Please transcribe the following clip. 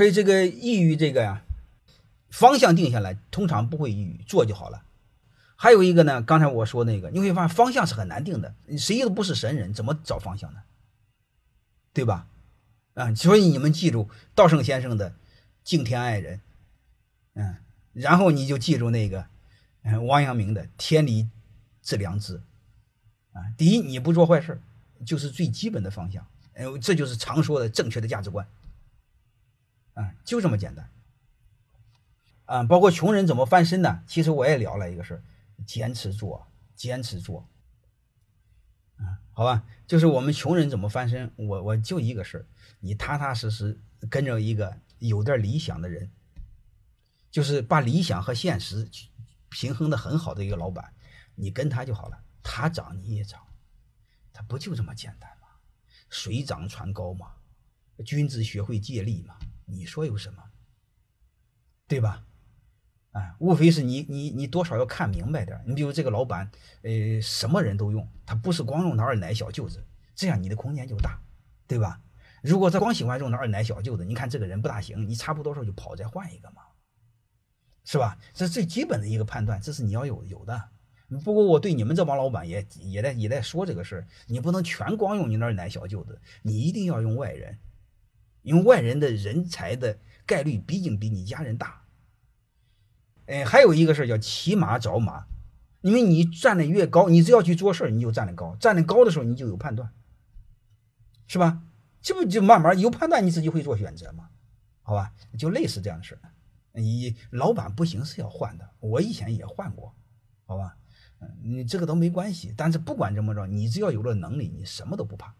所以这个抑郁这个呀，方向定下来，通常不会抑郁，做就好了。还有一个呢，刚才我说那个，你会发现方向是很难定的，谁都不是神人，怎么找方向呢？对吧？啊，所以你们记住道圣先生的敬天爱人，嗯，然后你就记住那个，嗯，王阳明的天理致良知，啊，第一你不做坏事，就是最基本的方向，哎，这就是常说的正确的价值观，啊，就这么简单，啊，包括穷人怎么翻身呢？其实我也聊了一个事儿，坚持做，坚持做。好吧，就是我们穷人怎么翻身？我我就一个事儿，你踏踏实实跟着一个有点理想的人，就是把理想和现实平衡的很好的一个老板，你跟他就好了，他涨你也涨，他不就这么简单吗？水涨船高嘛，君子学会借力嘛，你说有什么？对吧？啊，无非是你你你多少要看明白点你比如这个老板，呃，什么人都用，他不是光用他二奶小舅子，这样你的空间就大，对吧？如果他光喜欢用他二奶小舅子，你看这个人不大行，你差不多时候就跑再换一个嘛，是吧？这最基本的一个判断，这是你要有有的。不过我对你们这帮老板也也在也在说这个事儿，你不能全光用你那二奶小舅子，你一定要用外人，因为外人的人才的概率毕竟比你家人大。哎，还有一个事儿叫骑马找马，因为你站得越高，你只要去做事儿，你就站得高。站得高的时候，你就有判断，是吧？这不就慢慢有判断，你自己会做选择吗？好吧，就类似这样的事儿。你老板不行是要换的，我以前也换过，好吧？嗯，你这个都没关系。但是不管怎么着，你只要有了能力，你什么都不怕。